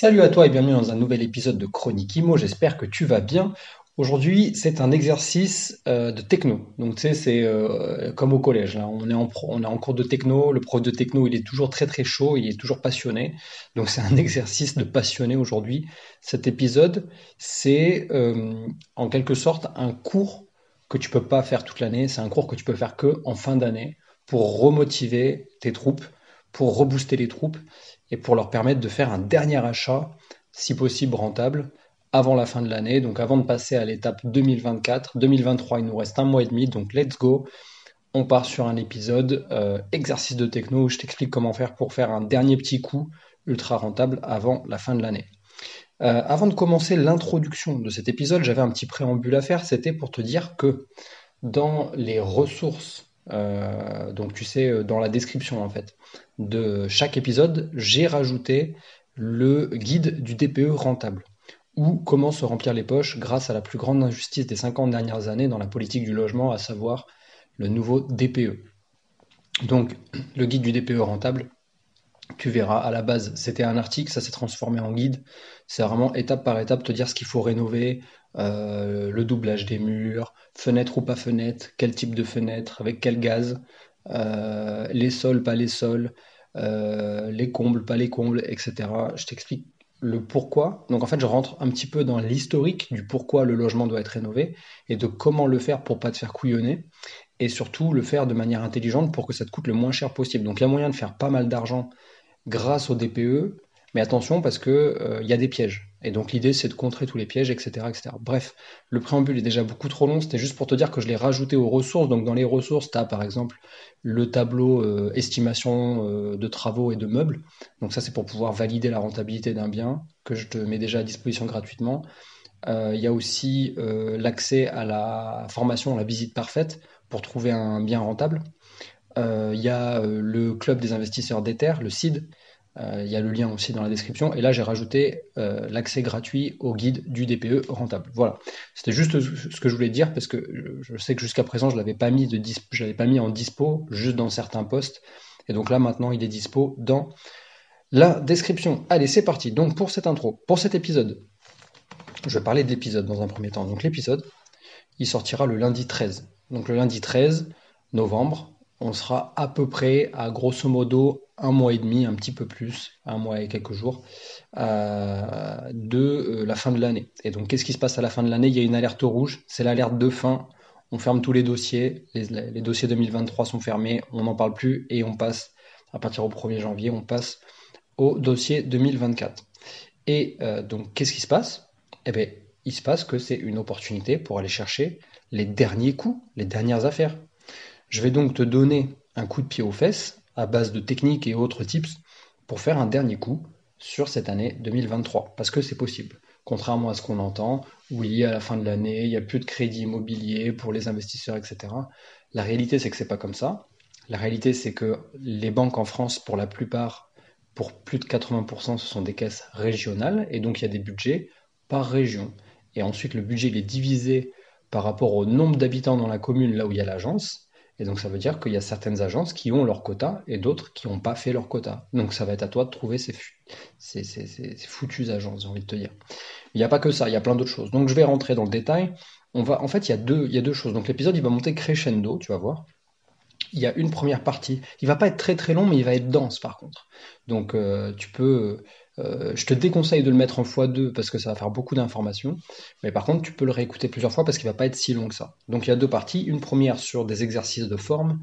Salut à toi et bienvenue dans un nouvel épisode de Chronique Imo, j'espère que tu vas bien. Aujourd'hui, c'est un exercice euh, de techno. Donc, tu sais, c'est euh, comme au collège. On, est en on est en cours de techno. Le prof de techno, il est toujours très très chaud. Il est toujours passionné. Donc, c'est un exercice de passionné aujourd'hui. Cet épisode, c'est euh, en quelque sorte un cours que tu peux pas faire toute l'année. C'est un cours que tu peux faire que en fin d'année pour remotiver tes troupes, pour rebooster les troupes et pour leur permettre de faire un dernier achat, si possible rentable, avant la fin de l'année, donc avant de passer à l'étape 2024. 2023, il nous reste un mois et demi, donc let's go. On part sur un épisode euh, exercice de techno où je t'explique comment faire pour faire un dernier petit coup ultra rentable avant la fin de l'année. Euh, avant de commencer l'introduction de cet épisode, j'avais un petit préambule à faire. C'était pour te dire que dans les ressources, euh, donc tu sais, dans la description en fait, de chaque épisode, j'ai rajouté le guide du DPE rentable ou comment se remplir les poches grâce à la plus grande injustice des 50 dernières années dans la politique du logement, à savoir le nouveau DPE. Donc, le guide du DPE rentable, tu verras, à la base, c'était un article, ça s'est transformé en guide. C'est vraiment étape par étape te dire ce qu'il faut rénover, euh, le doublage des murs, fenêtre ou pas fenêtre, quel type de fenêtre, avec quel gaz, euh, les sols, pas les sols, euh, les combles, pas les combles, etc. Je t'explique le pourquoi. Donc en fait, je rentre un petit peu dans l'historique du pourquoi le logement doit être rénové et de comment le faire pour pas te faire couillonner et surtout le faire de manière intelligente pour que ça te coûte le moins cher possible. Donc il y a moyen de faire pas mal d'argent grâce au DPE, mais attention parce que euh, il y a des pièges. Et donc l'idée c'est de contrer tous les pièges, etc., etc. Bref, le préambule est déjà beaucoup trop long. C'était juste pour te dire que je l'ai rajouté aux ressources. Donc dans les ressources, tu as par exemple le tableau euh, estimation euh, de travaux et de meubles. Donc ça c'est pour pouvoir valider la rentabilité d'un bien que je te mets déjà à disposition gratuitement. Il y a aussi l'accès à la formation, la visite parfaite pour trouver un bien rentable. Il y a le club des investisseurs d'Ether, le CID, euh, il y a le lien aussi dans la description. Et là, j'ai rajouté euh, l'accès gratuit au guide du DPE rentable. Voilà. C'était juste ce que je voulais dire parce que je sais que jusqu'à présent, je l'avais pas l'avais pas mis en dispo juste dans certains postes. Et donc là, maintenant, il est dispo dans la description. Allez, c'est parti. Donc pour cette intro, pour cet épisode, je vais parler de l'épisode dans un premier temps. Donc l'épisode, il sortira le lundi 13. Donc le lundi 13 novembre, on sera à peu près à grosso modo un mois et demi, un petit peu plus, un mois et quelques jours, euh, de euh, la fin de l'année. Et donc, qu'est-ce qui se passe à la fin de l'année? Il y a une alerte rouge, c'est l'alerte de fin. On ferme tous les dossiers, les, dossiers 2023 sont fermés, on n'en parle plus et on passe, à partir au 1er janvier, on passe au dossier 2024. Et euh, donc, qu'est-ce qui se passe? Eh bien, il se passe que c'est une opportunité pour aller chercher les derniers coups, les dernières affaires. Je vais donc te donner un coup de pied aux fesses à base de techniques et autres tips pour faire un dernier coup sur cette année 2023, parce que c'est possible. Contrairement à ce qu'on entend, a à la fin de l'année, il n'y a plus de crédit immobilier pour les investisseurs, etc. La réalité, c'est que c'est pas comme ça. La réalité, c'est que les banques en France, pour la plupart, pour plus de 80%, ce sont des caisses régionales, et donc il y a des budgets par région. Et ensuite, le budget est divisé par rapport au nombre d'habitants dans la commune, là où il y a l'agence, et donc ça veut dire qu'il y a certaines agences qui ont leur quota et d'autres qui n'ont pas fait leur quota. Donc ça va être à toi de trouver ces, foutues agences, j'ai envie de te dire. Il n'y a pas que ça, il y a plein d'autres choses. Donc je vais rentrer dans le détail. On va, en fait, il y, a deux, il y a deux choses. Donc l'épisode, il va monter crescendo, tu vas voir. Il y a une première partie. Il va pas être très très long, mais il va être dense par contre. Donc euh, tu peux euh, je te déconseille de le mettre en x2 parce que ça va faire beaucoup d'informations. Mais par contre, tu peux le réécouter plusieurs fois parce qu'il va pas être si long que ça. Donc il y a deux parties. Une première sur des exercices de forme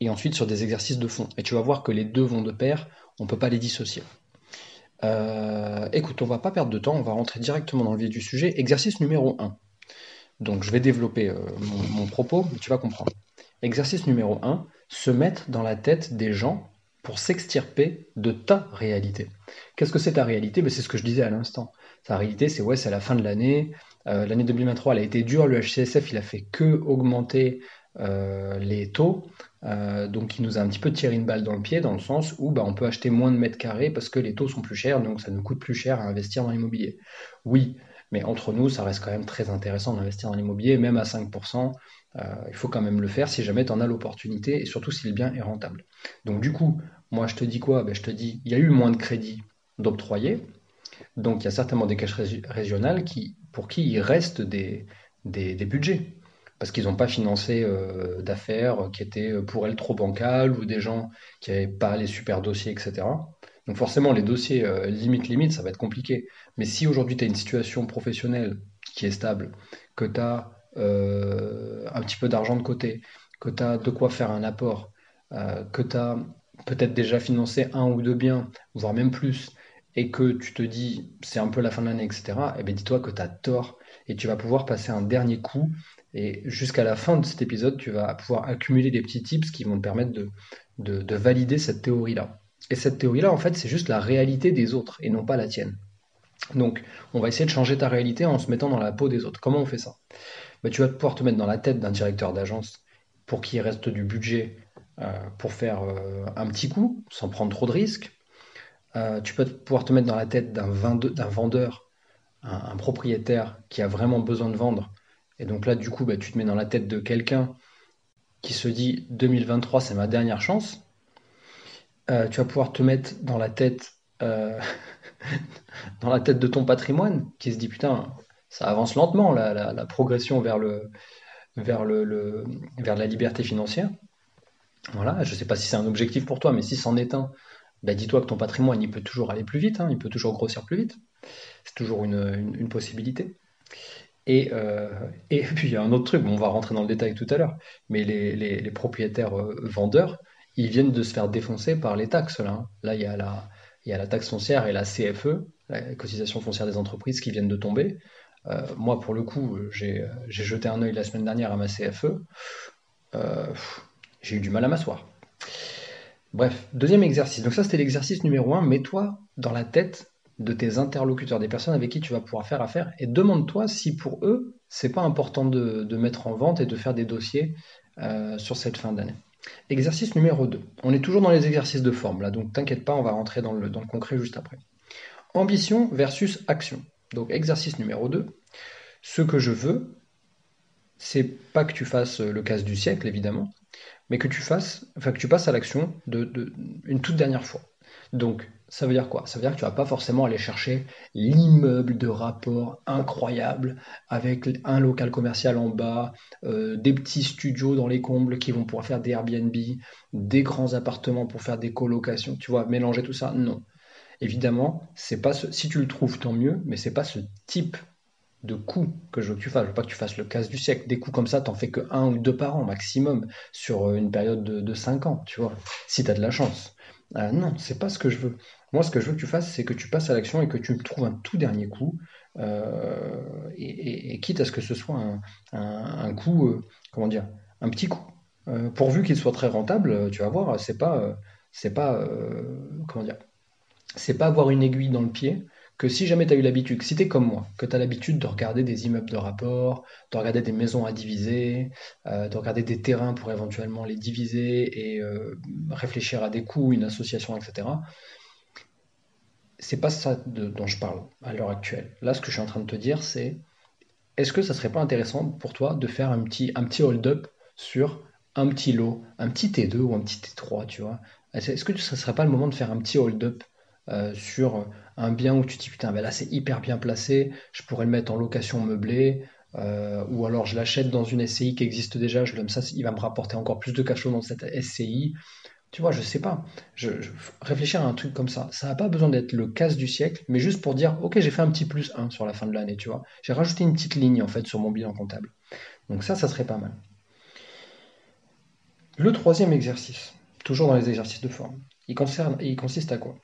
et ensuite sur des exercices de fond. Et tu vas voir que les deux vont de pair. On ne peut pas les dissocier. Euh, écoute, on va pas perdre de temps. On va rentrer directement dans le vif du sujet. Exercice numéro 1. Donc je vais développer euh, mon, mon propos, mais tu vas comprendre. Exercice numéro 1. Se mettre dans la tête des gens pour s'extirper de ta réalité. Qu'est-ce que c'est ta réalité? Ben, C'est ce que je disais à l'instant. La réalité, c'est ouais, c'est la fin de l'année. Euh, l'année 2023, elle a été dure. Le HCSF, il a fait que augmenter euh, les taux. Euh, donc, il nous a un petit peu tiré une balle dans le pied, dans le sens où bah, on peut acheter moins de mètres carrés parce que les taux sont plus chers, donc ça nous coûte plus cher à investir dans l'immobilier. Oui, mais entre nous, ça reste quand même très intéressant d'investir dans l'immobilier, même à 5%. Il faut quand même le faire si jamais tu en as l'opportunité et surtout si le bien est rentable. Donc, du coup, moi, je te dis quoi? Ben, Je te dis, il y a eu moins de crédits d'octroyer. Donc, il y a certainement des caches régionales qui, pour qui il reste des, des, budgets. Parce qu'ils n'ont pas financé euh, d'affaires qui étaient euh, pour elles trop bancales ou des gens qui n'avaient pas les super dossiers, etc. Donc, forcément, les dossiers euh, limite, limite, ça va être compliqué. Mais si aujourd'hui tu as une situation professionnelle qui est stable, que tu as un petit peu d'argent de côté, que tu as de quoi faire un apport, que tu as peut-être déjà financé un ou deux biens, voire même plus, et que tu te dis c'est un peu la fin de l'année, etc., eh bien dis-toi que tu as tort et tu vas pouvoir passer un dernier coup. Et jusqu'à la fin de cet épisode, tu vas pouvoir accumuler des petits tips qui vont te permettre de, de, valider cette théorie-là. Et cette théorie-là, en fait, c'est juste la réalité des autres et non pas la tienne. Donc, on va essayer de changer ta réalité en se mettant dans la peau des autres. Comment on fait ça? Bah, Tu vas pouvoir te mettre dans la tête d'un directeur d'agence pour qu'il reste du budget euh, pour faire euh, un petit coup, sans prendre trop de risques. Euh, tu peux pouvoir te mettre dans la tête d'un vendeur, un, propriétaire qui a vraiment besoin de vendre. Et donc là, du coup, bah, tu te mets dans la tête de quelqu'un qui se dit 2023, c'est ma dernière chance. tu vas pouvoir te mettre dans la tête dans la tête de ton patrimoine qui se dit putain ça avance lentement la, progression vers le vers le, vers la liberté financière voilà, je ne sais pas si c'est un objectif pour toi, mais si c'en est un, bah, dis-toi que ton patrimoine, il peut toujours aller plus vite, hein, il peut toujours grossir plus vite. C'est toujours une, possibilité. Euh, et, puis il y a un autre truc, on va rentrer dans le détail tout à l'heure, mais les, propriétaires euh, vendeurs, ils viennent de se faire défoncer par les taxes. Là, hein. là il, y a la, il y a la taxe foncière et la CFE, la cotisation foncière des entreprises, qui viennent de tomber. Euh, moi, pour le coup, j'ai jeté un œil la semaine dernière à ma CFE j'ai eu du mal à m'asseoir. Bref, deuxième exercice. Donc ça, c'était l'exercice numéro un. Mets-toi dans la tête de tes interlocuteurs, des personnes avec qui tu vas pouvoir faire affaire, et demande-toi si pour eux, c'est pas important de, mettre en vente et de faire des dossiers euh, sur cette fin d'année. Exercice numéro 2. On est toujours dans les exercices de forme, là, donc t'inquiète pas, on va rentrer dans le concret juste après. Ambition versus action. Donc exercice numéro 2. Ce que je veux, c'est pas que tu fasses le casse du siècle, évidemment, mais que tu fasses, enfin que tu passes à l'action de, une toute dernière fois. Donc, ça veut dire quoi? Ça veut dire que tu vas pas forcément aller chercher l'immeuble de rapport incroyable avec un local commercial en bas, euh, des petits studios dans les combles qui vont pouvoir faire des Airbnb, des grands appartements pour faire des colocations. Tu vois, mélanger tout ça Non. Évidemment, c'est pas si tu le trouves tant mieux, mais c'est pas ce type de coups que je veux que tu fasses. Je veux pas que tu fasses le casse du siècle. Des coups comme ça, t'en fais que un ou deux par an maximum sur euh, une période de, 5 ans, tu vois, si tu as de la chance. Euh, non, c'est pas ce que je veux. Moi, ce que je veux que tu fasses, c'est que tu passes à l'action et que tu trouves un tout dernier coup, euh, et, quitte à ce que ce soit un, coup, comment dire, un petit coup. pourvu qu'il soit très rentable, tu vas voir, c'est pas, c'est pas, comment dire, c'est pas avoir une aiguille dans le pied, que si jamais tu as eu l'habitude, si tu es comme moi, que tu as l'habitude de regarder des immeubles de rapport, de regarder des maisons à diviser, euh, de regarder des terrains pour éventuellement les diviser et euh, réfléchir à des coûts, une association, etc., c'est pas ça dont je parle à l'heure actuelle. Là, ce que je suis en train de te dire, c'est est-ce que ça serait pas intéressant pour toi de faire un petit, un petit hold-up sur un petit lot, un petit T2 ou un petit T3, tu vois? Est-ce que ce serait pas le moment de faire un petit hold-up euh, sur un bien où tu te dis putain, ben là c'est hyper bien placé, je pourrais le mettre en location meublée, euh, ou alors je l'achète dans une SCI qui existe déjà, je ça, il va me rapporter encore plus de cash flow dans cette SCI. Tu vois, je sais pas. Je, réfléchir à un truc comme ça, ça n'a pas besoin d'être le casse du siècle, mais juste pour dire, ok, j'ai fait un petit plus 1 sur la fin de l'année, tu vois. J'ai rajouté une petite ligne en fait sur mon bilan comptable. Donc ça, ça serait pas mal. Le troisième exercice, toujours dans les exercices de forme, il, concerne, il consiste à quoi?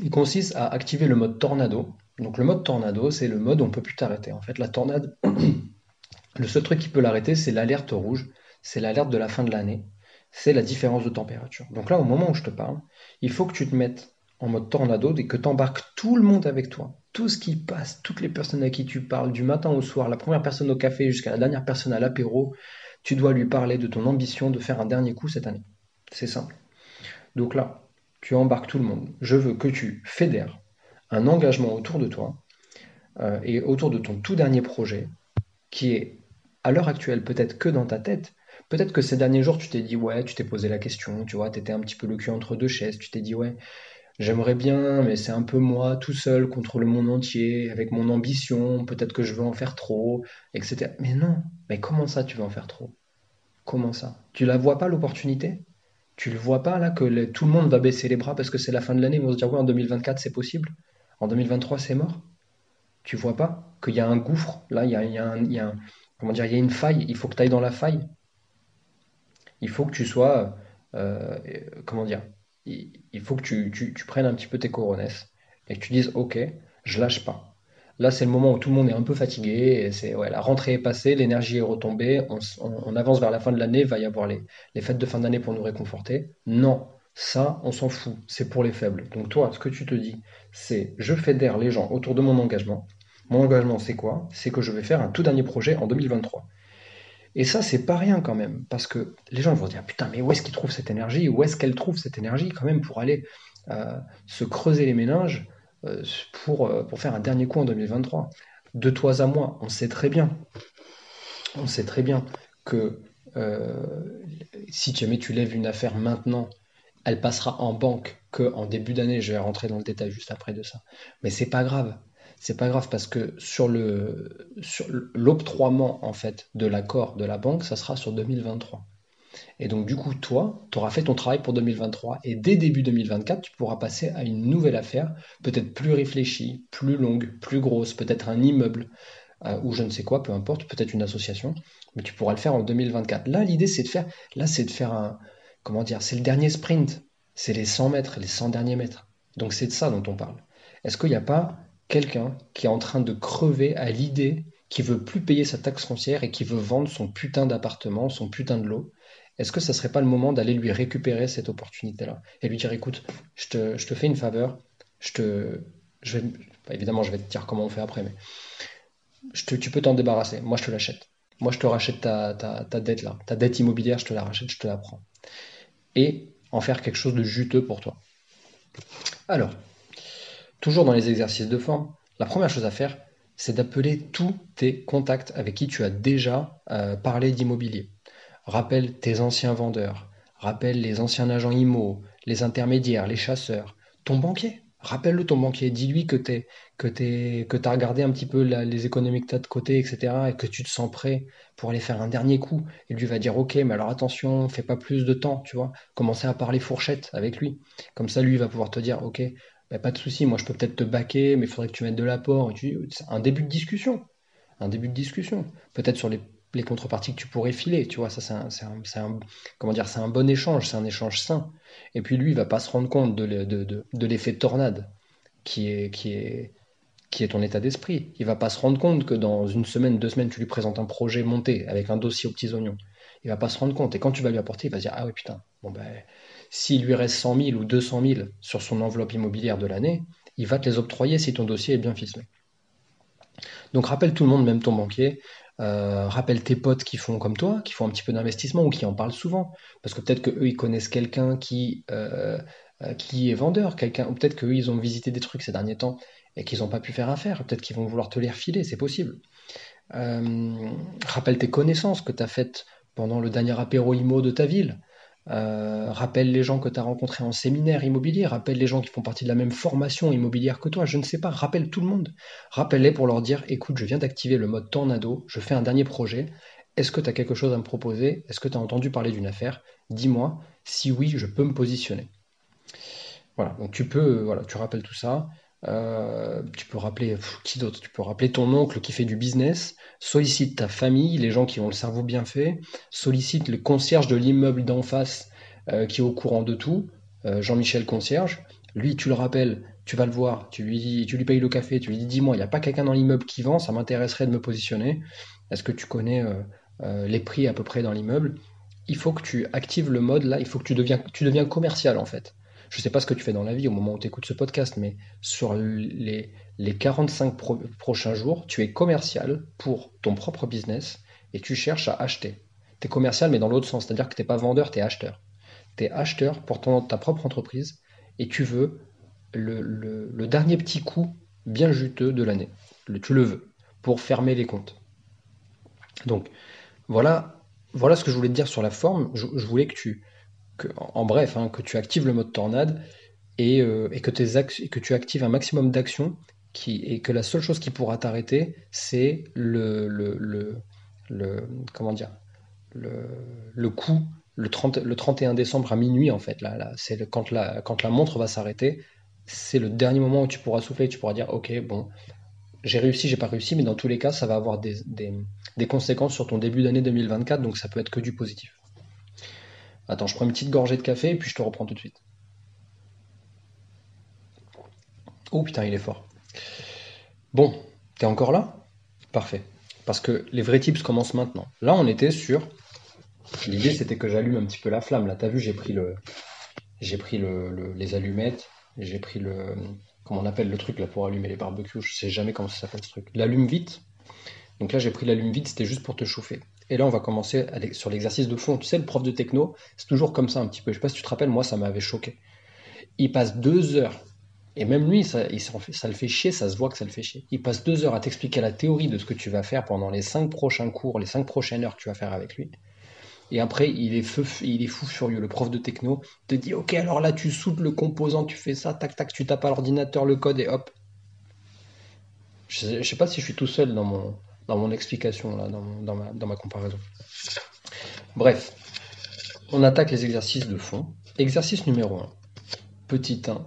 Il consiste à activer le mode tornado. Donc le mode tornado, c'est le mode où on ne peut plus t'arrêter. En fait, la tornade, le seul truc qui peut l'arrêter, c'est l'alerte rouge, c'est l'alerte de la fin de l'année, c'est la différence de température. Donc là, au moment où je te parle, il faut que tu te mettes en mode tornado et que tu embarques tout le monde avec toi. Tout ce qui passe, toutes les personnes à qui tu parles, du matin au soir, la première personne au café jusqu'à la dernière personne à l'apéro, tu dois lui parler de ton ambition de faire un dernier coup cette année. C'est simple. Donc là, tu embarques tout le monde. Je veux que tu fédères un engagement autour de toi euh, et autour de ton tout dernier projet qui est à l'heure actuelle peut-être que dans ta tête. Peut-être que ces derniers jours, tu t'es dit, ouais, tu t'es posé la question, tu vois, tu étais un petit peu le cul entre deux chaises, tu t'es dit, ouais, j'aimerais bien, mais c'est un peu moi tout seul contre le monde entier, avec mon ambition, peut-être que je veux en faire trop, etc. Mais non, mais comment ça tu veux en faire trop? Comment ça? Tu la vois pas l'opportunité? Tu le vois pas là que tout le monde va baisser les bras parce que c'est la fin de l'année, ils vont se dire, ouais, en 2024 c'est possible, en 2023 c'est mort Tu vois pas qu'il y a un gouffre, là, il y a, une faille, il faut que tu ailles dans la faille. Il faut que tu sois, euh, comment dire, il, faut que tu, prennes un petit peu tes coronesses et que tu dises, ok, je lâche pas. Là, c'est le moment où tout le monde est un peu fatigué, c'est ouais, la rentrée est passée, l'énergie est retombée, on, avance vers la fin de l'année, il va y avoir les, les fêtes de fin d'année pour nous réconforter. Non, ça, on s'en fout, c'est pour les faibles. Donc toi, ce que tu te dis, c'est je fédère les gens autour de mon engagement, mon engagement, c'est quoi? C'est que je vais faire un tout dernier projet en 2023. Et ça, c'est pas rien quand même, parce que les gens vont se dire putain, mais où est-ce qu'ils trouvent cette énergie? Où est-ce qu'elle trouve cette énergie quand même pour aller euh, se creuser les méninges? Pour, euh, pour faire un dernier coup en 2023 De toi à moi, on sait très bien, on sait très bien que si jamais tu lèves une affaire maintenant, elle passera en banque que en début d'année. Je vais rentrer dans le détail juste après de ça, mais c'est pas grave c'est pas grave parce que sur le sur l'octroiement en fait de l'accord de la banque, ça sera sur 2023. Et donc du coup, toi, tu auras fait ton travail pour 2023 et dès début 2024, tu pourras passer à une nouvelle affaire, peut-être plus réfléchie, plus longue, plus grosse, peut-être un immeuble euh, ou je ne sais quoi, peu importe, peut-être une association, mais tu pourras le faire en 2024. Là, l'idée c'est de faire là c'est de faire un comment dire, c'est le dernier sprint, c'est les 100 mètres, les 100 derniers mètres. Donc c'est de ça dont on parle. Est-ce qu'il n'y a pas quelqu'un qui est en train de crever à l'idée qu'il veut plus payer sa taxe foncière et qui veut vendre son putain d'appartement, son putain de lot, est-ce que ça serait pas le moment d'aller lui récupérer cette opportunité-là et lui dire écoute, je te, fais une faveur, je te, je vais, évidemment je vais te dire comment on fait après, mais tu peux t'en débarrasser, moi je te l'achète. Moi je te rachète ta, dette là, ta dette immobilière, je te la rachète, je te la prends. Et en faire quelque chose de juteux pour toi. Alors, toujours dans les exercices de forme, la première chose à faire, c'est d'appeler tous tes contacts avec qui tu as déjà euh, parlé d'immobilier. Rappelle tes anciens vendeurs, rappelle les anciens agents IMO, les intermédiaires, les chasseurs, ton banquier. Rappelle-le ton banquier, dis-lui que tu que que as regardé un petit peu les économies que tu as de côté, etc. et que tu te sens prêt pour aller faire un dernier coup. Et lui va dire ok, mais alors attention, fais pas plus de temps, tu vois. Commencer à parler fourchette avec lui. Comme ça, lui va pouvoir te dire ok, bah, pas de souci, moi je peux peut-être te baquer, mais il faudrait que tu mettes de l'apport. Un début de discussion. Un début de discussion. Peut-être sur les, contreparties que tu pourrais filer, tu vois, ça c'est un, comment dire, c'est un bon échange, c'est un échange sain. Et puis lui, il va pas se rendre compte de, l'effet tornade qui est, qui, est, qui est ton état d'esprit. Il va pas se rendre compte que dans une semaine, deux semaines, tu lui présentes un projet monté avec un dossier aux petits oignons. Il va pas se rendre compte. Et quand tu vas lui apporter, il va se dire Ah oui, putain, bon ben s'il lui reste 100 000 ou 200 000 sur son enveloppe immobilière de l'année, il va te les octroyer si ton dossier est bien ficelé. Donc rappelle tout le monde, même ton banquier, euh, rappelle tes potes qui font comme toi, qui font un petit peu d'investissement ou qui en parlent souvent, parce que peut-être qu'eux ils connaissent quelqu'un qui, euh, euh, qui est vendeur, quelqu'un, ou peut-être qu'eux ils ont visité des trucs ces derniers temps et qu'ils n'ont pas pu faire affaire, peut-être qu'ils vont vouloir te les refiler, c'est possible. rappelle tes connaissances que tu as faites pendant le dernier apéro IMO de ta ville. Euh, rappelle les gens que tu as rencontrés en séminaire immobilier, rappelle les gens qui font partie de la même formation immobilière que toi, je ne sais pas, rappelle tout le monde. Rappelle-les pour leur dire, écoute, je viens d'activer le mode tornado, je fais un dernier projet, est-ce que tu as quelque chose à me proposer Est-ce que tu as entendu parler d'une affaire Dis-moi, si oui, je peux me positionner. Voilà, donc tu peux, voilà, tu rappelles tout ça. Euh, tu peux rappeler qui d'autre? Tu peux rappeler ton oncle qui fait du business. Sollicite ta famille, les gens qui ont le cerveau bien fait. Sollicite le concierge de l'immeuble d'en face euh, qui est au courant de tout. Euh, Jean-Michel concierge. Lui, tu le rappelles, tu vas le voir, tu lui dis, tu lui payes le café, tu lui dis dis-moi, il n'y a pas quelqu'un dans l'immeuble qui vend, ça m'intéresserait de me positionner. Est-ce que tu connais les prix à peu près dans l'immeuble? Il faut que tu actives le mode là. Il faut que tu deviens, tu deviens commercial en fait. Je ne sais pas ce que tu fais dans la vie au moment où tu écoutes ce podcast, mais sur les, les 45 prochains jours, tu es commercial pour ton propre business et tu cherches à acheter. Tu es commercial, mais dans l'autre sens, c'est-à-dire que tu n'es pas vendeur, tu es acheteur. Tu es acheteur pour ta propre entreprise et tu veux le, dernier petit coup bien juteux de l'année. tu le veux pour fermer les comptes. Donc, voilà, voilà ce que je voulais te dire sur la forme. Je, voulais que tu, en bref, hein, que tu actives le mode tornade et, euh, que, tu actives un maximum d'actions et que la seule chose qui pourra t'arrêter, c'est le, coup, le, 30, le 31 décembre à minuit, en fait. C'est quand la, montre va s'arrêter, c'est le dernier moment où tu pourras souffler, tu pourras dire, ok, bon, j'ai réussi, j'ai pas réussi, mais dans tous les cas, ça va avoir des, des, des conséquences sur ton début d'année 2024, donc ça peut être que du positif. Attends, je prends une petite gorgée de café et puis je te reprends tout de suite. Oh putain, il est fort. Bon, t'es encore là? Parfait. Parce que les vrais tips commencent maintenant. Là, on était sur. L'idée, c'était que j'allume un petit peu la flamme. Là, t'as vu, j'ai pris le, j'ai pris le, les allumettes, j'ai pris le, comment on appelle le truc là pour allumer les barbecues. Je sais jamais comment ça s'appelle ce truc. L'allume vite. Donc là, j'ai pris l'allume vite. C'était juste pour te chauffer. Et là, on va commencer sur l'exercice de fond. Tu sais, le prof de techno, c'est toujours comme ça un petit peu. Je sais pas si tu te rappelles, moi, ça m'avait choqué. Il passe deux heures et même lui, ça le fait chier, ça se voit que ça le fait chier. Il passe deux heures à t'expliquer la théorie de ce que tu vas faire pendant les cinq prochains cours, les cinq prochaines heures que tu vas faire avec lui. Et après, il est, feu, il est fou furieux. Le prof de techno te dit Ok, alors là, tu soutes le composant, tu fais ça, tac, tac, tu tapes à l'ordinateur le code et hop. Je ne sais pas si je suis tout seul dans mon, dans mon explication, là, dans, dans, ma, dans ma comparaison. Bref, on attaque les exercices de fond. Exercice numéro 1. Petit 1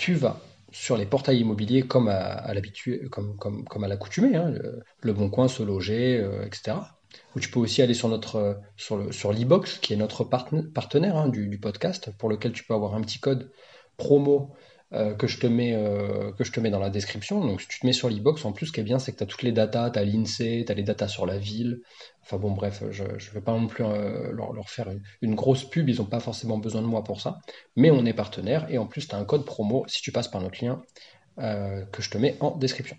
tu vas sur les portails immobiliers comme à, l'habitude, comme, comme, comme, à l'accoutumée, hein, le, Bon Coin, Se Loger, euh, etc. Ou tu peux aussi aller sur notre sur le sur l'e-box qui est notre partenaire hein, du, podcast pour lequel tu peux avoir un petit code promo euh, que, je te mets, euh, que je te mets dans la description. Donc, si tu te mets sur l'e-box, en plus, ce qui est bien, c'est que tu as toutes les datas, tu as l'INSEE, tu as les datas sur la ville. Enfin bon, bref, je ne vais pas non plus euh, leur, faire une, grosse pub, ils n'ont pas forcément besoin de moi pour ça. Mais on est partenaire et en plus, tu as un code promo si tu passes par notre lien que je te mets en description.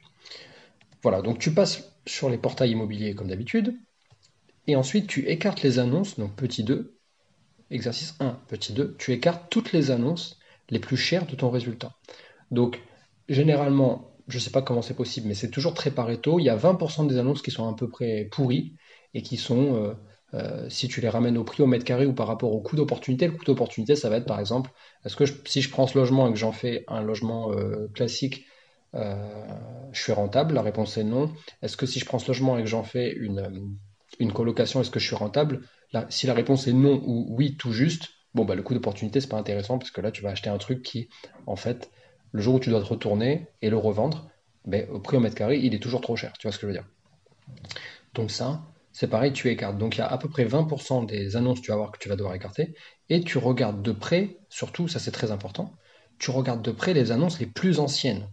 Voilà, donc tu passes sur les portails immobiliers comme d'habitude. Et ensuite, tu écartes les annonces, donc petit 2, exercice 1, petit 2, tu écartes toutes les annonces les plus chers de ton résultat. Donc, généralement, je ne sais pas comment c'est possible, mais c'est toujours très pareto. Il y a 20% des annonces qui sont à peu près pourries et qui sont, euh, euh, si tu les ramènes au prix au mètre carré ou par rapport au coût d'opportunité, le coût d'opportunité, ça va être par exemple, est-ce que si je prends ce logement et que j'en fais un logement euh, classique, je suis rentable? La réponse est non. Est-ce que si je prends ce logement et que j'en fais une, une colocation, est-ce que je suis rentable? Si la réponse est non ou oui, tout juste, bon, bah, le coût d'opportunité, c'est pas intéressant parce que là, tu vas acheter un truc qui, en fait, le jour où tu dois te retourner et le revendre, ben, au prix au mètre carré, il est toujours trop cher. Tu vois ce que je veux dire? Donc, ça, c'est pareil, tu écartes. Donc, il y a à peu près 20% des annonces que tu vas voir que tu vas devoir écarter et tu regardes de près, surtout, ça c'est très important, tu regardes de près les annonces les plus anciennes.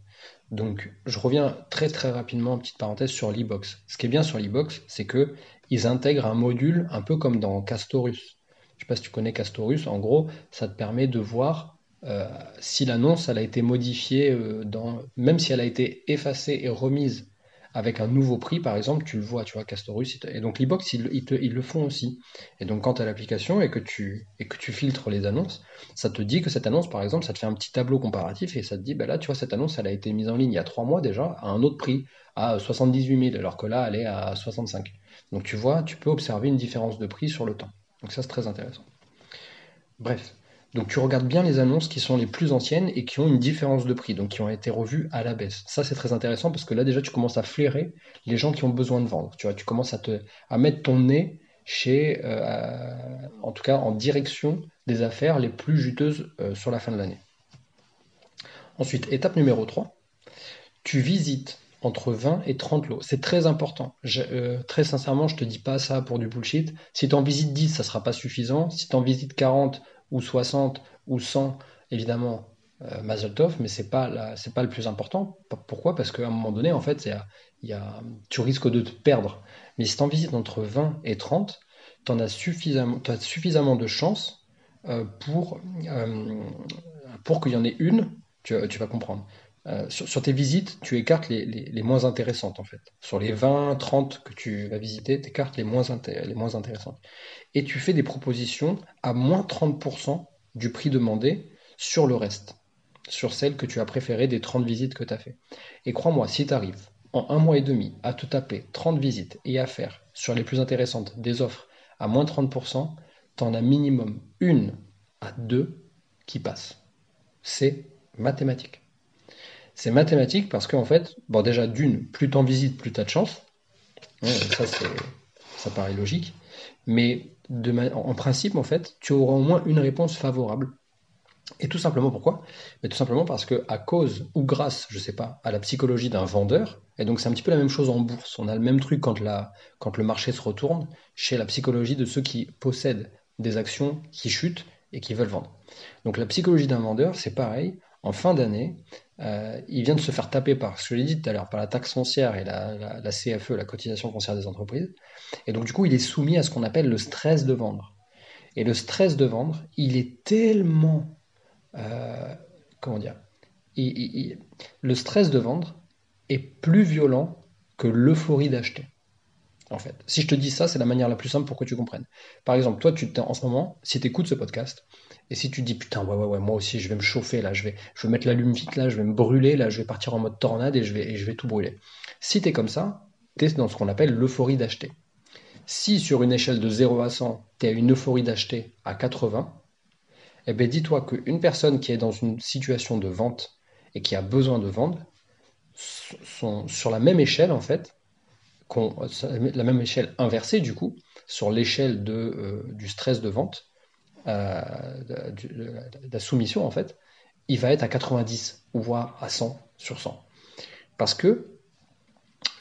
Donc, je reviens très très rapidement, petite parenthèse, sur l'e-box. Ce qui est bien sur l'e-box, c'est que ils intègrent un module un peu comme dans Castorus. Je ne sais pas si tu connais Castorus, en gros, ça te permet de voir euh, si l'annonce a été modifiée, euh, dans, même si elle a été effacée et remise avec un nouveau prix, par exemple, tu le vois, tu vois, Castorus. Et donc l'e-box, ils, le font aussi. Et donc quand tu as l'application et, que tu, et que tu filtres les annonces, ça te dit que cette annonce, par exemple, ça te fait un petit tableau comparatif et ça te dit, bah là, tu vois, cette annonce, elle a été mise en ligne il y a trois mois déjà à un autre prix, à 78 000, alors que là, elle est à 65. Donc tu vois, tu peux observer une différence de prix sur le temps. Donc ça, c'est très intéressant. Bref, donc tu regardes bien les annonces qui sont les plus anciennes et qui ont une différence de prix, donc qui ont été revues à la baisse. Ça, c'est très intéressant parce que là, déjà, tu commences à flairer les gens qui ont besoin de vendre. Tu vois, tu commences à, te, mettre ton nez chez, euh, en tout cas, en direction des affaires les plus juteuses euh, sur la fin de l'année. Ensuite, étape numéro 3, tu visites entre 20 et 30 lots. C'est très important. Euh, très sincèrement, je te dis pas ça pour du bullshit. Si tu en visites 10, ça sera pas suffisant. Si tu en visites 40 ou 60 ou 100, évidemment, euh, mais c'est pas pas le plus important. Pourquoi? Parce qu'à un moment donné, en fait, y a, tu risques de te perdre. Mais si tu en visites entre 20 et 30, tu as suffisamment, as suffisamment de chances euh, pour, euh, pour qu'il y en ait une, tu vas comprendre. Euh, sur, tes visites, tu écartes les, moins intéressantes en fait. Sur les 20, 30 que tu vas visiter, tu écartes les moins, intéressantes. Et tu fais des propositions à moins 30% du prix demandé sur le reste, sur celles que tu as préférées des 30 visites que tu as fait. Et crois-moi, si tu arrives en un mois et demi à te taper 30 visites et à faire sur les plus intéressantes des offres à moins 30%, tu en as minimum une à deux qui passent. C'est mathématique. C'est mathématique parce qu'en fait, bon déjà d'une, plus t'en visites, plus t'as de chance. Ouais, ça, ça paraît logique. Mais en principe, en fait, tu auras au moins une réponse favorable. Et tout simplement pourquoi? Mais tout simplement parce que à cause ou grâce, je sais pas, à la psychologie d'un vendeur, et donc c'est un petit peu la même chose en bourse. On a le même truc quand la, quand le marché se retourne, chez la psychologie de ceux qui possèdent des actions qui chutent et qui veulent vendre. Donc la psychologie d'un vendeur, c'est pareil. En fin d'année, euh, il vient de se faire taper par, je l'ai dit tout à l'heure, par la taxe foncière et la, CFE, la cotisation foncière des entreprises. Et donc du coup, il est soumis à ce qu'on appelle le stress de vendre. Et le stress de vendre, il est tellement euh, comment dire, il- le stress de vendre est plus violent que l'euphorie d'acheter. En fait, si je te dis ça, c'est la manière la plus simple pour que tu comprennes. Par exemple, toi, tu en ce moment, si tu écoutes ce podcast, et si tu dis putain, ouais, ouais, ouais, moi aussi, je vais me chauffer là, je vais, je vais mettre l'allume vite là, je vais me brûler là, je vais partir en mode tornade et je vais, et je vais tout brûler. Si tu es comme ça, tu es dans ce qu'on appelle l'euphorie d'acheter. Si sur une échelle de 0 à 100, tu à une euphorie d'acheter à 80, eh bien, dis-toi qu'une personne qui est dans une situation de vente et qui a besoin de vendre, sont sur la même échelle, en fait, la même échelle inversée, du coup, sur l'échelle euh, du stress de vente, euh, de, la, soumission, en fait, il va être à 90, ou voire à 100 sur 100. Parce que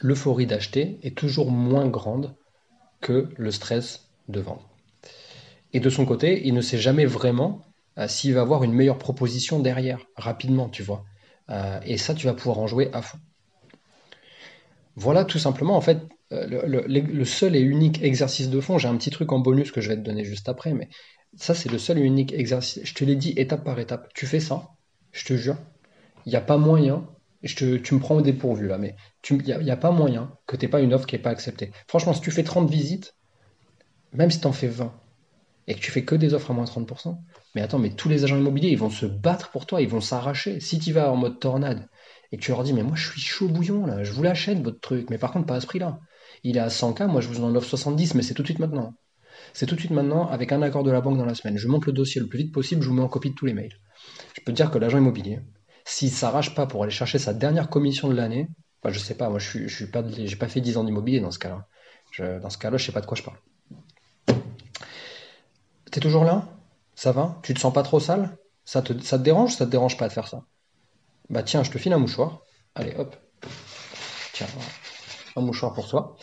l'euphorie d'acheter est toujours moins grande que le stress de vendre. Et de son côté, il ne sait jamais vraiment euh, s'il va avoir une meilleure proposition derrière, rapidement, tu vois. Euh, et ça, tu vas pouvoir en jouer à fond. Voilà tout simplement, en fait, le, le- le seul et unique exercice de fond. J'ai un petit truc en bonus que je vais te donner juste après, mais ça, c'est le seul et unique exercice. Je te l'ai dit étape par étape. Tu fais ça, je te jure, il n'y a pas moyen. Tu me prends au dépourvu là, mais il n'y a, pas moyen que tu n'aies pas une offre qui n'est pas acceptée. Franchement, si tu fais 30 visites, même si tu en fais 20, et que tu fais que des offres à moins 30%, mais attends, mais tous les agents immobiliers, ils vont se battre pour toi, ils vont s'arracher. Si tu vas en mode tornade et que tu leur dis, mais moi je suis chaud bouillon là, je vous l'achète votre truc, mais par contre pas à ce prix-là. Il est à 100K, moi je vous en offre 70, mais c'est tout de suite maintenant. C'est tout de suite maintenant avec un accord de la banque dans la semaine. Je monte le dossier le plus vite possible, je vous mets en copie de tous les mails. Je peux te dire que l'agent immobilier, s'il s'arrache pas pour aller chercher sa dernière commission de l'année, enfin je sais pas, moi je suis, pas, j'ai pas fait 10 ans d'immobilier dans ce cas-là. Dans ce cas-là, je sais pas de quoi je parle. T'es toujours là? Ça va? Tu te sens pas trop sale? Ça te, dérange? Ou ça te dérange pas de faire ça? Bah tiens, je te file un mouchoir. Allez, hop. Tiens, un mouchoir pour toi.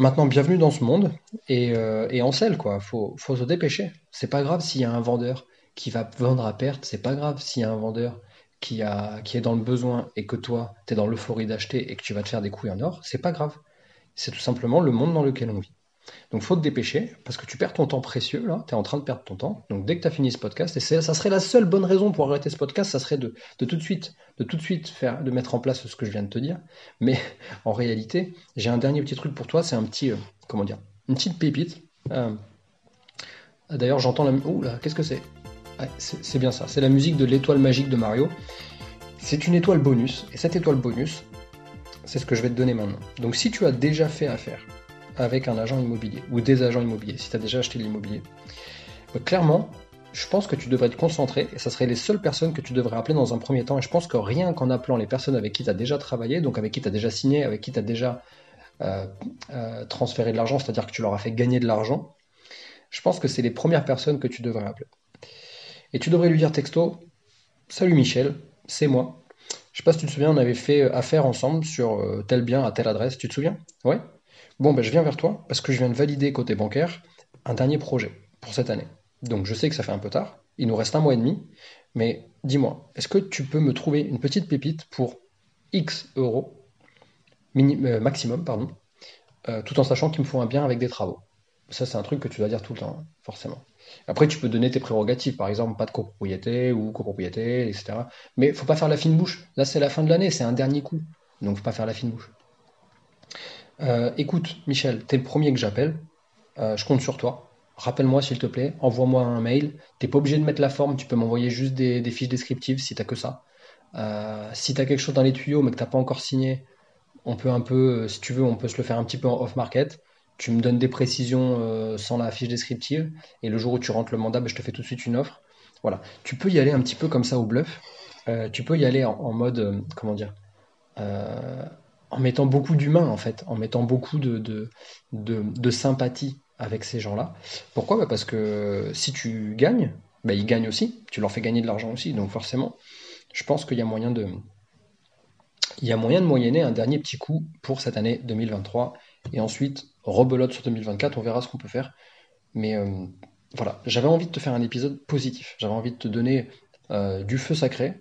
Maintenant, bienvenue dans ce monde et, euh, et en selle, quoi. Faut, faut se dépêcher. C'est pas grave s'il y a un vendeur qui va vendre à perte. C'est pas grave s'il y a un vendeur qui a, qui est dans le besoin et que toi, t'es dans l'euphorie d'acheter et que tu vas te faire des couilles en or. C'est pas grave. C'est tout simplement le monde dans lequel on vit. Donc faut te dépêcher parce que tu perds ton temps précieux là, tu es en train de perdre ton temps. Donc dès que tu as fini ce podcast, et ça serait la seule bonne raison pour arrêter ce podcast, ça serait de, de tout de suite, de tout de suite faire, de mettre en place ce que je viens de te dire. Mais en réalité, j'ai un dernier petit truc pour toi, c'est un petit, euh, comment dire, une petite pépite. Euh, D'ailleurs, j'entends la, ouh là, qu'est-ce que Ouais, C'est c'est bien ça, c'est la musique de l'étoile magique de Mario. C'est une étoile bonus, et cette étoile bonus, c'est ce que je vais te donner maintenant. Donc si tu as déjà fait affaire avec un agent immobilier ou des agents immobiliers, si tu as déjà acheté de l'immobilier, bah, clairement, je pense que tu devrais te concentrer et ça serait les seules personnes que tu devrais appeler dans un premier temps. Et je pense que rien qu'en appelant les personnes avec qui tu as déjà travaillé, donc avec qui tu as déjà signé, avec qui tu as déjà euh, euh, transféré de l'argent, c'est-à-dire que tu leur as fait gagner de l'argent, je pense que c'est les premières personnes que tu devrais appeler. Et tu devrais lui dire texto Salut Michel, c'est moi. Je sais pas si tu te souviens, on avait fait affaire ensemble sur euh, tel bien à telle adresse. Tu te souviens? Ouais? Bon, ben, je viens vers toi parce que je viens de valider côté bancaire un dernier projet pour cette année. Donc je sais que ça fait un peu tard, il nous reste un mois et demi, mais dis-moi, est-ce que tu peux me trouver une petite pépite pour X euros, euh, maximum, pardon, euh, tout en sachant qu'il me faut un bien avec des travaux? Ça, c'est un truc que tu dois dire tout le temps, forcément. Après, tu peux donner tes prérogatives, par exemple, pas de copropriété ou copropriété, etc. Mais faut pas faire la fine bouche. Là, c'est la fin de l'année, c'est un dernier coup. Donc, faut pas faire la fine bouche. Euh, écoute, Michel, tu es le premier que j'appelle. Euh, je compte sur toi. Rappelle-moi, s'il te plaît. Envoie-moi un mail. T'es pas obligé de mettre la forme. Tu peux m'envoyer juste des, fiches descriptives si t'as que ça. Euh, si tu as quelque chose dans les tuyaux mais que t'as pas encore signé, on peut un peu, si tu veux, on peut se le faire un petit peu en off-market tu me donnes des précisions sans la fiche descriptive, et le jour où tu rentres le mandat, ben, je te fais tout de suite une offre. Voilà. Tu peux y aller un petit peu comme ça au bluff. Tu peux y aller en, mode, comment dire, en mettant beaucoup d'humain en fait, en mettant beaucoup de, sympathie avec ces gens-là. Pourquoi? Bah, Parce que si tu gagnes, bah, ils gagnent aussi, tu leur fais gagner de l'argent aussi, donc forcément, je pense qu'il y a moyen de... Il moyen de moyenner un dernier petit coup pour cette année 2023 et ensuite rebelote sur 2024, on verra ce qu'on peut faire. Mais euh, voilà, j'avais envie de te faire un épisode positif. J'avais envie de te donner euh, du feu sacré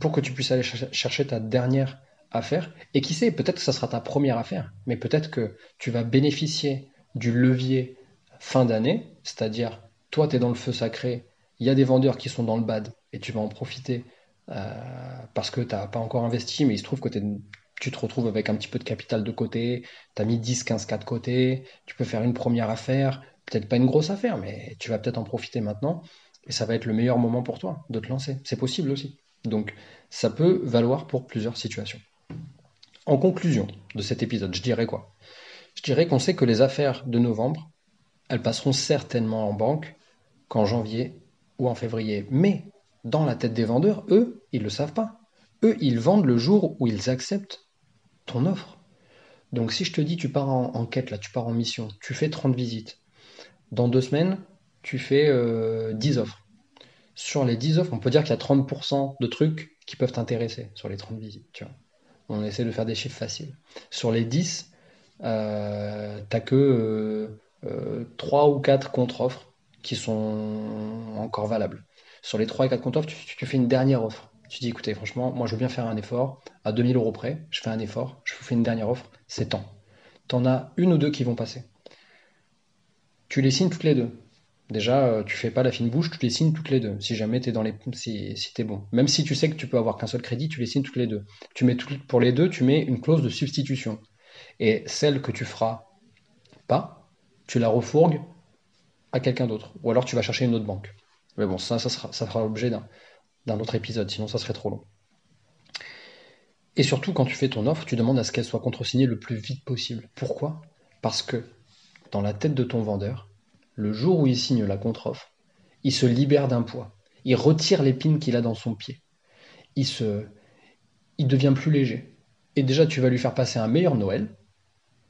pour que tu puisses aller chercher ta dernière affaire. Et qui sait, peut-être que ça sera ta première affaire, mais peut-être que tu vas bénéficier du levier fin d'année, c'est-à-dire toi, tu es dans le feu sacré, il y a des vendeurs qui sont dans le bad, et tu vas en profiter euh, parce que tu n'as pas encore investi, mais il se trouve que tu te retrouves avec un petit peu de capital de côté, tu as mis 10, 15 cas de côté, tu peux faire une première affaire, peut-être pas une grosse affaire, mais tu vas peut-être en profiter maintenant, et ça va être le meilleur moment pour toi de te lancer. C'est possible aussi. Donc ça peut valoir pour plusieurs situations. En conclusion de cet épisode, je dirais quoi? Je dirais qu'on sait que les affaires de novembre, elles passeront certainement en banque qu'en janvier ou en février. Mais dans la tête des vendeurs, eux, ils ne le savent pas. Eux, ils vendent le jour où ils acceptent ton offre. Donc si je te dis tu pars en, quête, là, tu pars en mission, tu fais 30 visites. Dans deux semaines, tu fais 10 euh, offres. Sur les 10 offres, on peut dire qu'il y a 30% de trucs qui peuvent t'intéresser sur les 30 visites. Tu vois. On essaie de faire des chiffres faciles. Sur les 10, euh, t'as que 3 euh, ou 4 contre-offres qui sont encore valables. Sur les 3 et 4 contre-offres, tu fais une dernière offre. Tu dis, écoutez, franchement, moi je veux bien faire un effort. À 2000 euros près, je fais un effort, je vous fais une dernière offre, c'est temps. en as une ou deux qui vont passer. Tu les signes toutes les deux. Déjà, euh, tu fais pas la fine bouche, tu les signes toutes les deux. Si jamais tu es dans les, si, bon. Même si tu sais que tu peux avoir qu'un seul crédit, tu les signes toutes les deux. Tu mets pour les deux, tu mets une clause de substitution. Et celle que tu feras pas, tu la refourgues à quelqu'un d'autre. Ou alors tu vas chercher une autre banque. Mais bon, ça, ça fera l'objet d'un autre épisode, sinon ça serait trop long. Et surtout, quand tu fais ton offre, tu demandes à ce qu'elle soit contresignée le plus vite possible. Pourquoi? Parce que dans la tête de ton vendeur, le jour où il signe la contre-offre, il se libère d'un poids. Il retire l'épine qu'il a dans son pied. Il se, il devient plus léger. Et déjà, tu vas lui faire passer un meilleur Noël,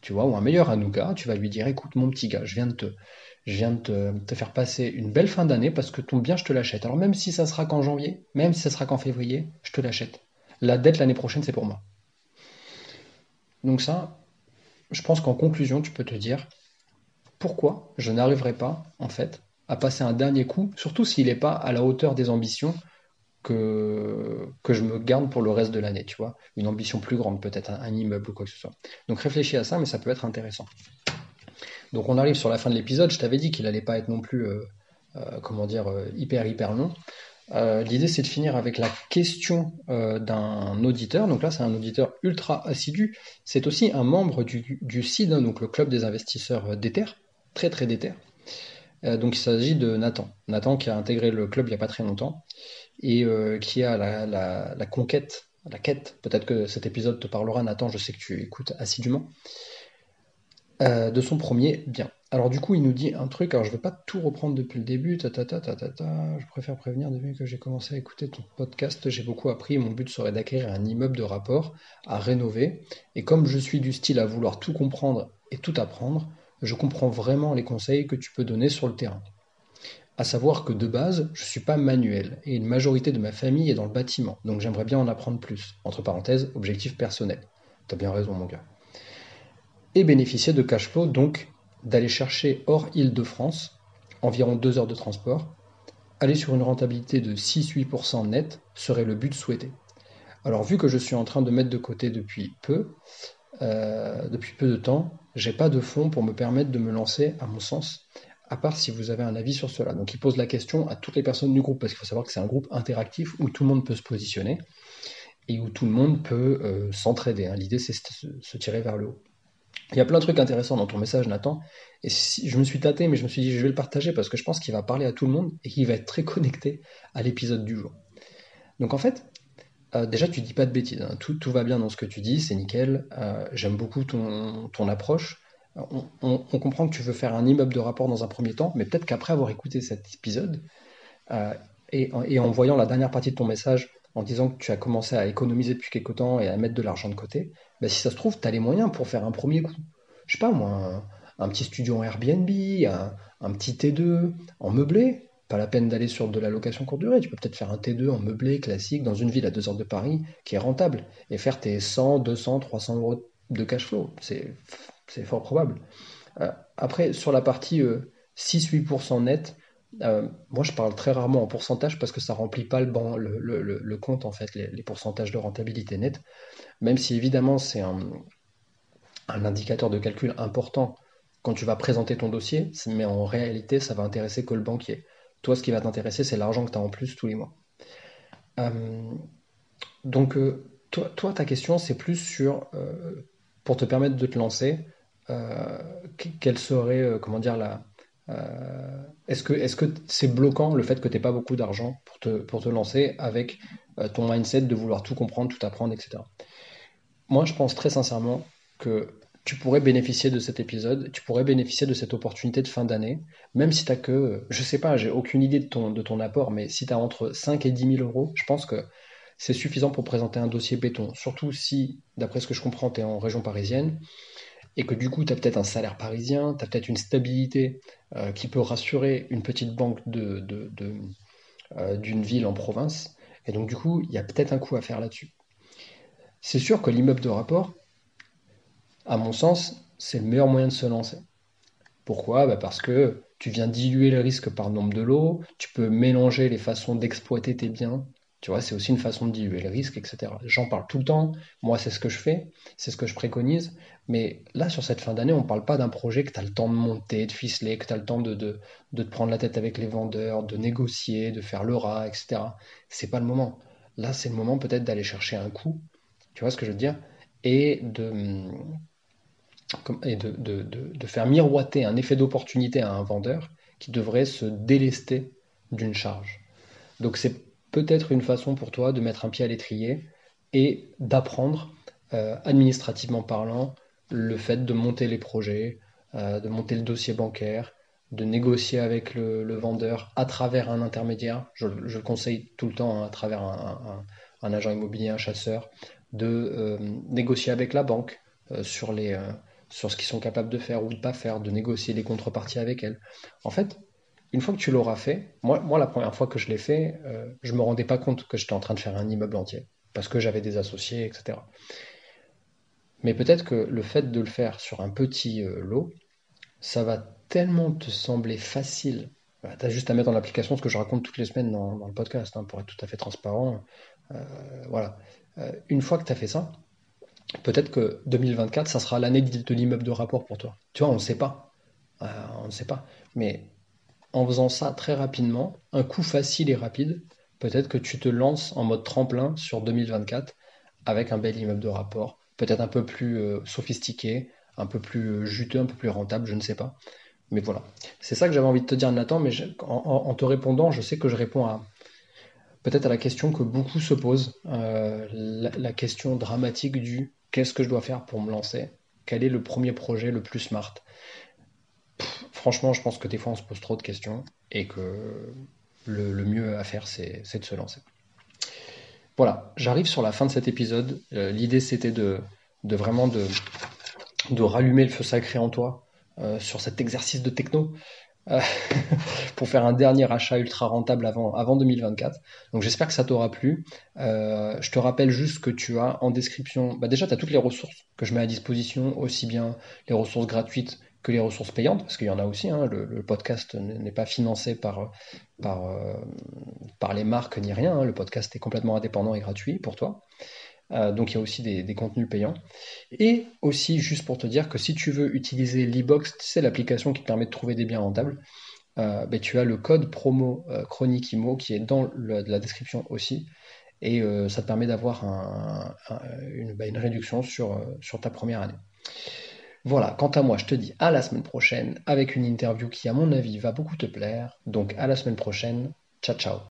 tu vois, ou un meilleur Hanouka. Tu vas lui dire, écoute, mon petit gars, je viens de te, je viens de te, faire passer une belle fin d'année parce que ton bien, je te l'achète. Alors même si ça sera qu'en janvier, même si ça sera qu'en février, je te l'achète. La dette l'année prochaine, c'est pour moi. Donc ça, je pense qu'en conclusion, tu peux te dire pourquoi je n'arriverai pas, en fait, à passer un dernier coup, surtout s'il n'est pas à la hauteur des ambitions que, je me garde pour le reste de l'année, tu vois. Une ambition plus grande, peut-être un immeuble ou quoi que ce soit. Donc réfléchis à ça, mais ça peut être intéressant. Donc on arrive sur la fin de l'épisode. Je t'avais dit qu'il n'allait pas être non plus, euh, euh, comment dire, euh, hyper hyper long. L'idée c'est de finir avec la question d'un auditeur. Donc là c'est un auditeur ultra assidu. C'est aussi un membre du, du CID, donc le club des investisseurs d'Ether, très très d'Ether. donc il s'agit de Nathan. Nathan qui a intégré le club il n'y a pas très longtemps et qui a la, conquête, la quête. Peut-être que cet épisode te parlera, Nathan. Je sais que tu écoutes assidûment. Euh, de son premier bien. Alors du coup, il nous dit un truc, alors je ne vais pas tout reprendre depuis le début, ta, ta, ta, je préfère prévenir depuis que j'ai commencé à écouter ton podcast, j'ai beaucoup appris, mon but serait d'acquérir un immeuble de rapport à rénover, et comme je suis du style à vouloir tout comprendre et tout apprendre, je comprends vraiment les conseils que tu peux donner sur le terrain. À savoir que de base, je ne suis pas manuel, et une majorité de ma famille est dans le bâtiment, donc j'aimerais bien en apprendre plus. Entre parenthèses, objectif personnel. T'as bien raison mon gars et bénéficier de cash flow, donc d'aller chercher hors Île-de-France environ 2 heures de transport. Aller sur une rentabilité de 6-8% net serait le but souhaité. Alors vu que je suis en train de mettre de côté depuis peu, depuis peu de temps, j'ai pas de fonds pour me permettre de me lancer, à mon sens, à part si vous avez un avis sur cela. Donc il pose la question à toutes les personnes du groupe, parce qu'il faut savoir que c'est un groupe interactif où tout le monde peut se positionner et où tout le monde peut euh, s'entraider. Hein. L'idée, c'est de se tirer vers le haut. Il y a plein de trucs intéressants dans ton message, Nathan. Et si, je me suis tâté, mais je me suis dit, je vais le partager parce que je pense qu'il va parler à tout le monde et qu'il va être très connecté à l'épisode du jour. Donc en fait, euh, déjà, tu dis pas de bêtises. Hein. Tout, va bien dans ce que tu dis, c'est nickel. Euh, j'aime beaucoup ton, ton approche. On, comprend que tu veux faire un immeuble de rapport dans un premier temps, mais peut-être qu'après avoir écouté cet épisode et, en voyant la dernière partie de ton message, en disant que tu as commencé à économiser depuis quelque temps et à mettre de l'argent de côté, bah, si ça se trouve, tu as les moyens pour faire un premier coup. Je sais pas moi, un, petit studio en Airbnb, un, petit T2 en meublé, pas la peine d'aller sur de la location courte durée. Tu peux peut-être faire un T2 en meublé classique dans une ville à 2 heures de Paris qui est rentable et faire tes 100, 200, 300 euros de cash flow. C'est fort probable. Euh, après, sur la partie 6-8% euh, net, euh, moi, je parle très rarement en pourcentage parce que ça remplit pas le, compte, en fait, les, pourcentages de rentabilité nette. Même si évidemment, c'est un, indicateur de calcul important quand tu vas présenter ton dossier, mais en réalité, ça va intéresser que le banquier. Toi, ce qui va t'intéresser, c'est l'argent que tu as en plus tous les mois. Euh, donc, euh, toi, ta question, c'est plus sur, pour te permettre de te lancer, quelle serait, comment dire, la, euh, est-ce que est-ce c'est bloquant le fait que tu n'aies pas beaucoup d'argent pour te, pour te lancer avec euh, ton mindset de vouloir tout comprendre, tout apprendre, etc. Moi, je pense très sincèrement que tu pourrais bénéficier de cet épisode, tu pourrais bénéficier de cette opportunité de fin d'année, même si tu que, je sais pas, j'ai aucune idée de ton, de ton apport, mais si tu as entre 5 et 10 000 euros, je pense que c'est suffisant pour présenter un dossier béton. Surtout si, d'après ce que je comprends, tu es en région parisienne et que du coup, tu as peut-être un salaire parisien, tu as peut-être une stabilité euh, qui peut rassurer une petite banque de, euh, d'une ville en province. Et donc, du coup, il y a peut-être un coup à faire là-dessus. C'est sûr que l'immeuble de rapport, à mon sens, c'est le meilleur moyen de se lancer. Pourquoi? Bah, Parce que tu viens diluer le risque par nombre de lots, tu peux mélanger les façons d'exploiter tes biens tu vois, c'est aussi une façon de diluer le risque, etc. J'en parle tout le temps. Moi, c'est ce que je fais, c'est ce que je préconise. Mais là, sur cette fin d'année, on ne parle pas d'un projet que tu as le temps de monter, de ficeler, que tu as le temps de, te prendre la tête avec les vendeurs, de négocier, de faire le rat, etc. C'est pas le moment. Là, c'est le moment peut-être d'aller chercher un coup. Tu vois ce que je veux dire? Et de, et de, de faire miroiter un effet d'opportunité à un vendeur qui devrait se délester d'une charge. Donc c'est peut-être une façon pour toi de mettre un pied à l'étrier et d'apprendre, euh, administrativement parlant, le fait de monter les projets, euh, de monter le dossier bancaire, de négocier avec le, vendeur à travers un intermédiaire. Je, le conseille tout le temps hein, à travers un, agent immobilier, un chasseur, de euh, négocier avec la banque sur, les, sur ce qu'ils sont capables de faire ou de pas faire, de négocier les contreparties avec elle. En fait, une fois que tu l'auras fait, moi, moi la première fois que je l'ai fait, euh, je me rendais pas compte que j'étais en train de faire un immeuble entier, parce que j'avais des associés, etc. Mais peut-être que le fait de le faire sur un petit euh, lot, ça va tellement te sembler facile. tu as juste à mettre en application ce que je raconte toutes les semaines dans, le podcast, hein, pour être tout à fait transparent. Euh, voilà. une fois que tu as fait ça, peut-être que 2024, ça sera l'année de l'immeuble de rapport pour toi. Tu vois, on ne sait pas. on ne sait pas. Mais en faisant ça très rapidement, un coup facile et rapide, peut-être que tu te lances en mode tremplin sur 2024 avec un bel immeuble de rapport, peut-être un peu plus euh, sophistiqué, un peu plus euh, juteux, un peu plus rentable, je ne sais pas. Mais voilà, c'est ça que j'avais envie de te dire Nathan, mais en, te répondant, je sais que je réponds à peut-être à la question que beaucoup se posent, euh, la, question dramatique du qu'est-ce que je dois faire pour me lancer? Quel est le premier projet le plus smart? Franchement, je pense que des fois, on se pose trop de questions et que le, mieux à faire, c'est de se lancer. Voilà, j'arrive sur la fin de cet épisode. Euh, l'idée, c'était de, vraiment de, rallumer le feu sacré en toi euh, sur cet exercice de techno. Euh, pour faire un dernier achat ultra rentable avant, avant 2024. Donc j'espère que ça t'aura plu. je te rappelle juste que tu as en description, bah déjà tu as toutes les ressources que je mets à disposition, aussi bien les ressources gratuites que les ressources payantes, parce qu'il y en a aussi. Hein, le, podcast n'est pas financé par, par, euh, par les marques ni rien. Hein, le podcast est complètement indépendant et gratuit pour toi. Euh, donc il y a aussi des, contenus payants. Et aussi, juste pour te dire que si tu veux utiliser l'e-box, c'est l'application qui te permet de trouver des biens rentables, euh, ben, tu as le code promo euh, Chronique Imo qui est dans la description aussi. Et ça te permet d'avoir une, ben, une, réduction sur ta première année. Voilà, quant à moi, je te dis à la semaine prochaine avec une interview qui, à mon avis, va beaucoup te plaire. Donc à la semaine prochaine. Ciao, ciao.